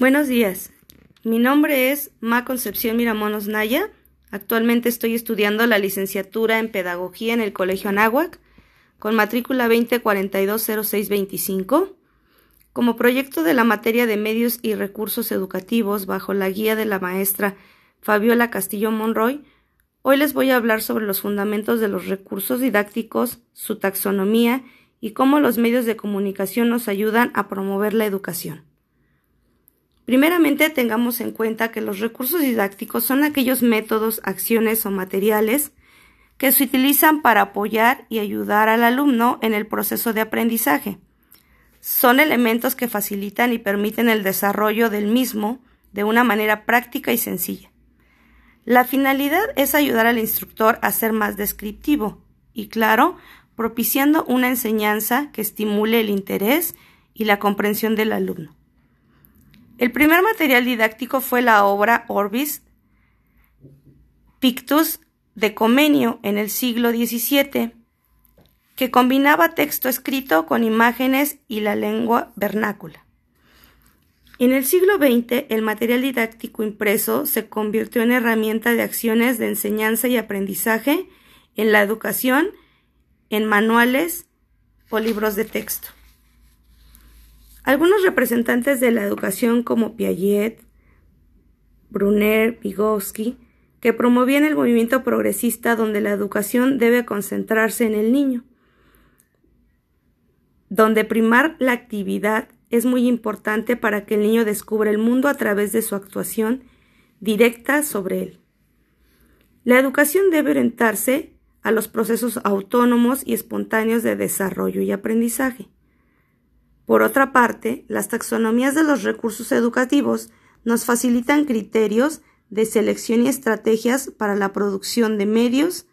Buenos días. Mi nombre es Ma Concepción Miramonos Naya. Actualmente estoy estudiando la licenciatura en Pedagogía en el Colegio Anáhuac con matrícula 20420625 como proyecto de la materia de medios y recursos educativos bajo la guía de la maestra Fabiola Castillo Monroy. Hoy les voy a hablar sobre los fundamentos de los recursos didácticos, su taxonomía y cómo los medios de comunicación nos ayudan a promover la educación. Primeramente, tengamos en cuenta que los recursos didácticos son aquellos métodos, acciones o materiales que se utilizan para apoyar y ayudar al alumno en el proceso de aprendizaje. Son elementos que facilitan y permiten el desarrollo del mismo de una manera práctica y sencilla. La finalidad es ayudar al instructor a ser más descriptivo y, claro, propiciando una enseñanza que estimule el interés y la comprensión del alumno. El primer material didáctico fue la obra Orbis Pictus de Comenio en el siglo XVII, que combinaba texto escrito con imágenes y la lengua vernácula. En el siglo XX, el material didáctico impreso se convirtió en herramienta de acciones de enseñanza y aprendizaje en la educación, en manuales o libros de texto. Algunos representantes de la educación como Piaget, Brunner, Vygotsky, que promovían el movimiento progresista donde la educación debe concentrarse en el niño, donde primar la actividad es muy importante para que el niño descubra el mundo a través de su actuación directa sobre él. La educación debe orientarse a los procesos autónomos y espontáneos de desarrollo y aprendizaje. Por otra parte, las taxonomías de los recursos educativos nos facilitan criterios de selección y estrategias para la producción de medios,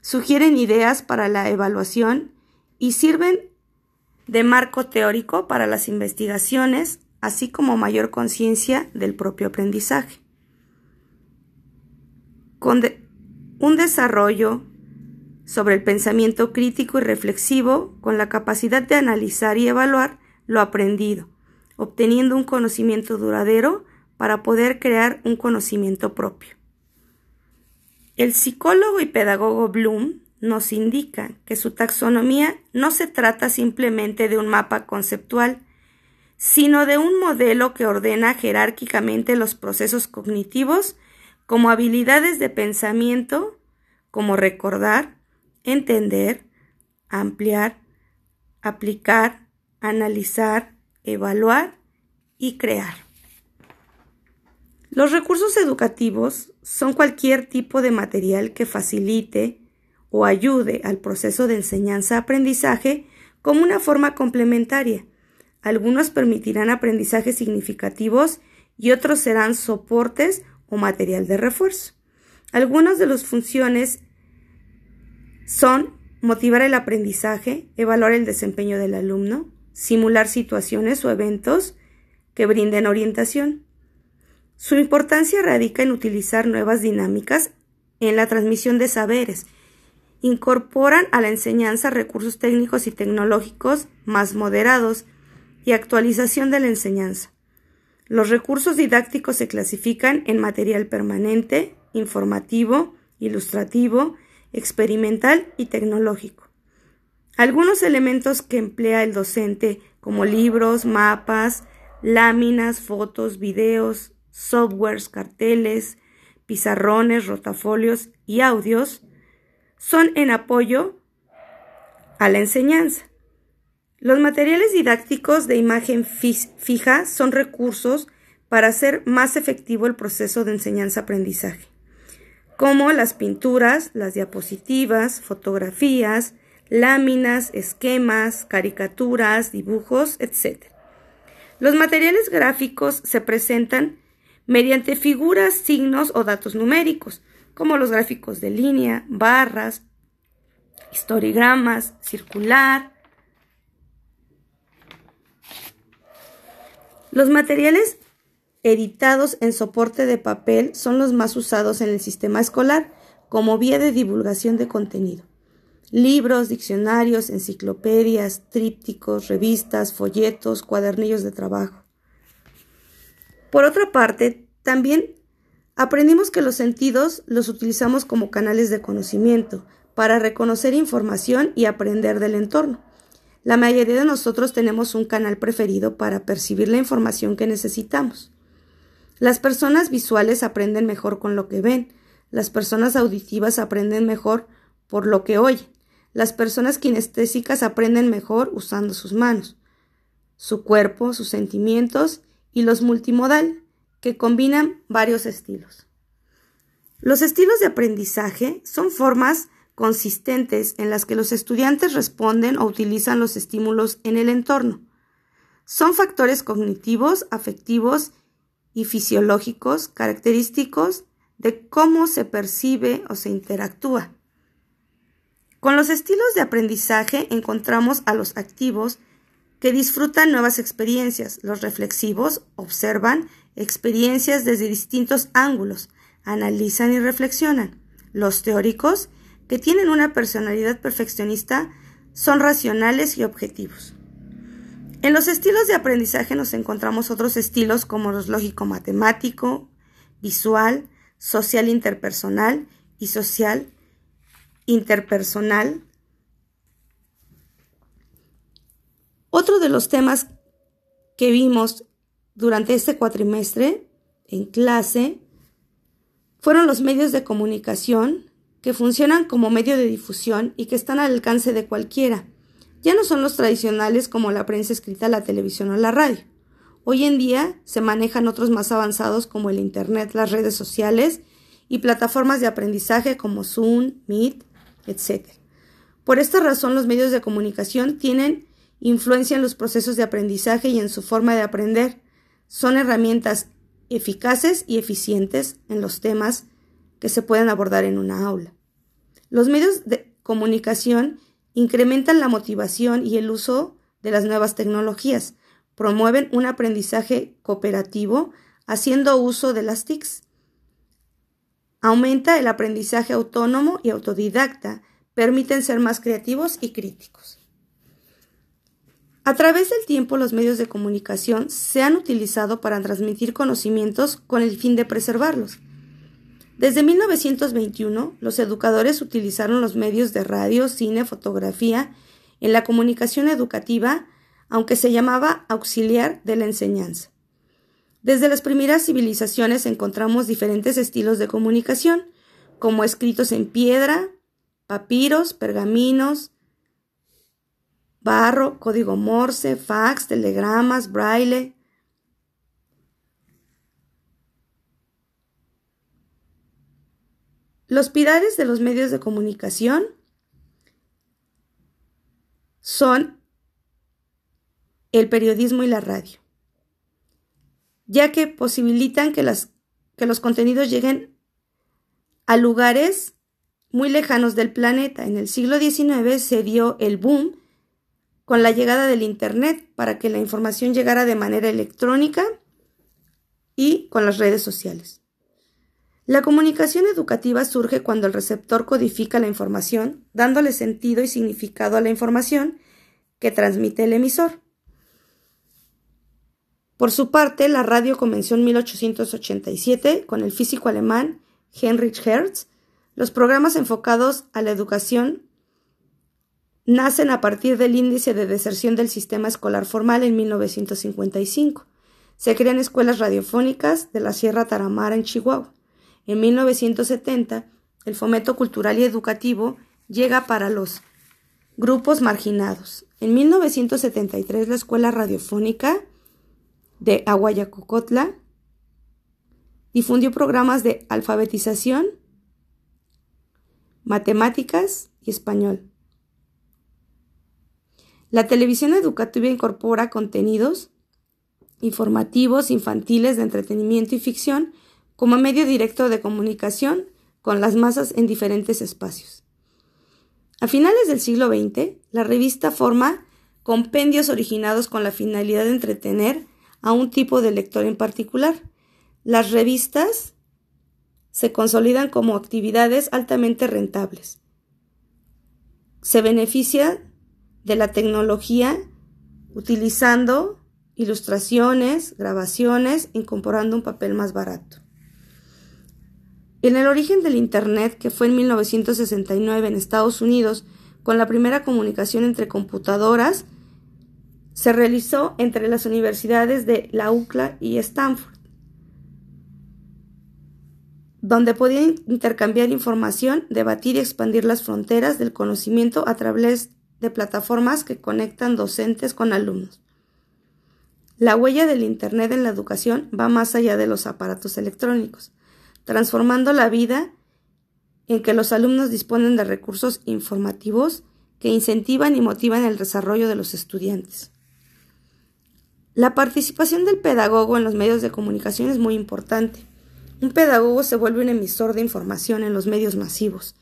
sugieren ideas para la evaluación y sirven de marco teórico para las investigaciones, así como mayor conciencia del propio aprendizaje. Con un desarrollo sobre el pensamiento crítico y reflexivo con la capacidad de analizar y evaluar lo aprendido, obteniendo un conocimiento duradero para poder crear un conocimiento propio. El psicólogo y pedagogo Bloom nos indica que su taxonomía no se trata simplemente de un mapa conceptual, sino de un modelo que ordena jerárquicamente los procesos cognitivos como habilidades de pensamiento, como recordar, entender, ampliar, aplicar, analizar, evaluar y crear. Los recursos educativos son cualquier tipo de material que facilite o ayude al proceso de enseñanza-aprendizaje como una forma complementaria. Algunos permitirán aprendizajes significativos y otros serán soportes o material de refuerzo. Algunas de las funciones son motivar el aprendizaje, evaluar el desempeño del alumno, simular situaciones o eventos que brinden orientación. Su importancia radica en utilizar nuevas dinámicas en la transmisión de saberes. Incorporan a la enseñanza recursos técnicos y tecnológicos más moderados y actualización de la enseñanza. Los recursos didácticos se clasifican en material permanente, informativo, ilustrativo, experimental y tecnológico. Algunos elementos que emplea el docente, como libros, mapas, láminas, fotos, videos, softwares, carteles, pizarrones, rotafolios y audios, son en apoyo a la enseñanza. Los materiales didácticos de imagen fija son recursos para hacer más efectivo el proceso de enseñanza-aprendizaje como las pinturas, las diapositivas, fotografías, láminas, esquemas, caricaturas, dibujos, etc. Los materiales gráficos se presentan mediante figuras, signos o datos numéricos, como los gráficos de línea, barras, historigramas, circular. Los materiales editados en soporte de papel son los más usados en el sistema escolar como vía de divulgación de contenido. Libros, diccionarios, enciclopedias, trípticos, revistas, folletos, cuadernillos de trabajo. Por otra parte, también aprendimos que los sentidos los utilizamos como canales de conocimiento para reconocer información y aprender del entorno. La mayoría de nosotros tenemos un canal preferido para percibir la información que necesitamos. Las personas visuales aprenden mejor con lo que ven, las personas auditivas aprenden mejor por lo que oyen, las personas kinestésicas aprenden mejor usando sus manos, su cuerpo, sus sentimientos y los multimodal, que combinan varios estilos. Los estilos de aprendizaje son formas consistentes en las que los estudiantes responden o utilizan los estímulos en el entorno. Son factores cognitivos, afectivos y fisiológicos característicos de cómo se percibe o se interactúa. Con los estilos de aprendizaje encontramos a los activos que disfrutan nuevas experiencias, los reflexivos observan experiencias desde distintos ángulos, analizan y reflexionan, los teóricos que tienen una personalidad perfeccionista son racionales y objetivos. En los estilos de aprendizaje nos encontramos otros estilos como los lógico-matemático, visual, social interpersonal y social interpersonal. Otro de los temas que vimos durante este cuatrimestre en clase fueron los medios de comunicación que funcionan como medio de difusión y que están al alcance de cualquiera. Ya no son los tradicionales como la prensa escrita, la televisión o la radio. Hoy en día se manejan otros más avanzados como el Internet, las redes sociales y plataformas de aprendizaje como Zoom, Meet, etc. Por esta razón los medios de comunicación tienen influencia en los procesos de aprendizaje y en su forma de aprender. Son herramientas eficaces y eficientes en los temas que se pueden abordar en una aula. Los medios de comunicación incrementan la motivación y el uso de las nuevas tecnologías, promueven un aprendizaje cooperativo haciendo uso de las TICs. Aumenta el aprendizaje autónomo y autodidacta, permiten ser más creativos y críticos. A través del tiempo los medios de comunicación se han utilizado para transmitir conocimientos con el fin de preservarlos. Desde 1921, los educadores utilizaron los medios de radio, cine, fotografía en la comunicación educativa, aunque se llamaba auxiliar de la enseñanza. Desde las primeras civilizaciones encontramos diferentes estilos de comunicación, como escritos en piedra, papiros, pergaminos, barro, código morse, fax, telegramas, braille, Los pilares de los medios de comunicación son el periodismo y la radio, ya que posibilitan que, que los contenidos lleguen a lugares muy lejanos del planeta. En el siglo XIX se dio el boom con la llegada del Internet para que la información llegara de manera electrónica y con las redes sociales. La comunicación educativa surge cuando el receptor codifica la información, dándole sentido y significado a la información que transmite el emisor. Por su parte, la radio comenzó en 1887 con el físico alemán Heinrich Hertz. Los programas enfocados a la educación nacen a partir del índice de deserción del sistema escolar formal en 1955. Se crean escuelas radiofónicas de la Sierra Taramara en Chihuahua. En 1970, el fomento cultural y educativo llega para los grupos marginados. En 1973, la Escuela Radiofónica de Aguayacocotla difundió programas de alfabetización, matemáticas y español. La televisión educativa incorpora contenidos informativos, infantiles, de entretenimiento y ficción como medio directo de comunicación con las masas en diferentes espacios. A finales del siglo XX, la revista forma compendios originados con la finalidad de entretener a un tipo de lector en particular. Las revistas se consolidan como actividades altamente rentables. Se beneficia de la tecnología utilizando ilustraciones, grabaciones, incorporando un papel más barato. En el origen del Internet, que fue en 1969 en Estados Unidos, con la primera comunicación entre computadoras, se realizó entre las universidades de la UCLA y Stanford, donde podían intercambiar información, debatir y expandir las fronteras del conocimiento a través de plataformas que conectan docentes con alumnos. La huella del Internet en la educación va más allá de los aparatos electrónicos, transformando la vida en que los alumnos disponen de recursos informativos que incentivan y motivan el desarrollo de los estudiantes. La participación del pedagogo en los medios de comunicación es muy importante. Un pedagogo se vuelve un emisor de información en los medios masivos,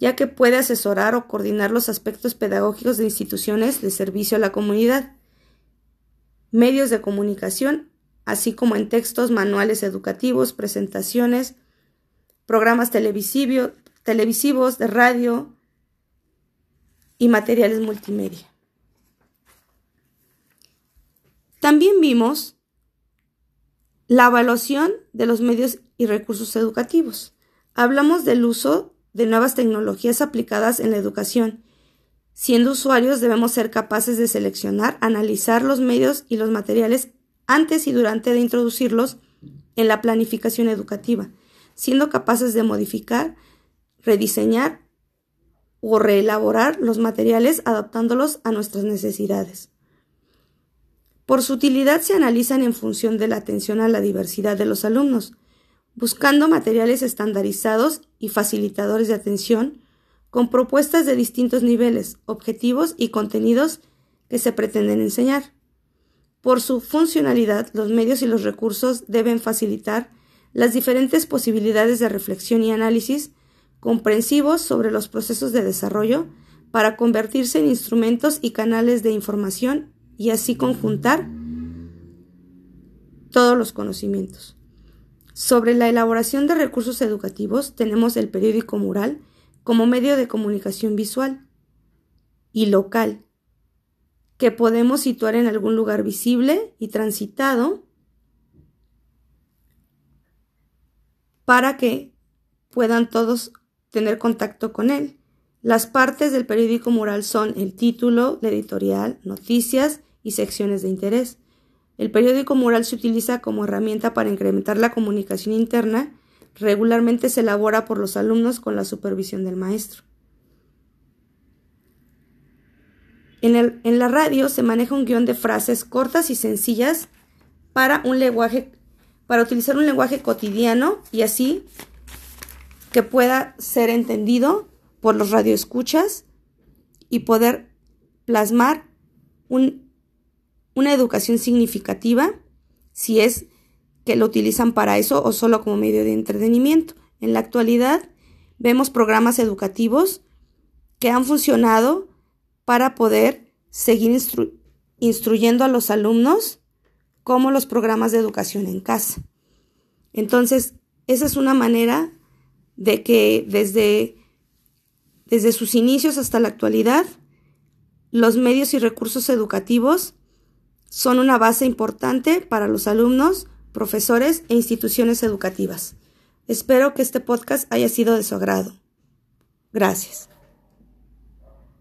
ya que puede asesorar o coordinar los aspectos pedagógicos de instituciones de servicio a la comunidad, medios de comunicación, así como en textos, manuales educativos, presentaciones, programas televisivos, de radio y materiales multimedia. También vimos la evaluación de los medios y recursos educativos. Hablamos del uso de nuevas tecnologías aplicadas en la educación. Siendo usuarios debemos ser capaces de seleccionar, analizar los medios y los materiales antes y durante de introducirlos en la planificación educativa, siendo capaces de modificar, rediseñar o reelaborar los materiales adaptándolos a nuestras necesidades. Por su utilidad se analizan en función de la atención a la diversidad de los alumnos, buscando materiales estandarizados y facilitadores de atención con propuestas de distintos niveles, objetivos y contenidos que se pretenden enseñar. Por su funcionalidad, los medios y los recursos deben facilitar las diferentes posibilidades de reflexión y análisis comprensivos sobre los procesos de desarrollo para convertirse en instrumentos y canales de información y así conjuntar todos los conocimientos. Sobre la elaboración de recursos educativos tenemos el periódico mural como medio de comunicación visual y local, que podemos situar en algún lugar visible y transitado para que puedan todos tener contacto con él. Las partes del periódico mural son el título, la editorial, noticias y secciones de interés. El periódico mural se utiliza como herramienta para incrementar la comunicación interna. Regularmente se elabora por los alumnos con la supervisión del maestro. En, en, la radio se maneja un guion de frases cortas y sencillas para un lenguaje, para utilizar un lenguaje cotidiano y así que pueda ser entendido por los radioescuchas y poder plasmar una educación significativa si es que lo utilizan para eso o solo como medio de entretenimiento. En la actualidad vemos programas educativos que han funcionado para poder seguir instruyendo a los alumnos como los programas de educación en casa. Entonces, esa es una manera de que desde, desde sus inicios hasta la actualidad, los medios y recursos educativos son una base importante para los alumnos, profesores e instituciones educativas. Espero que este podcast haya sido de su agrado. Gracias.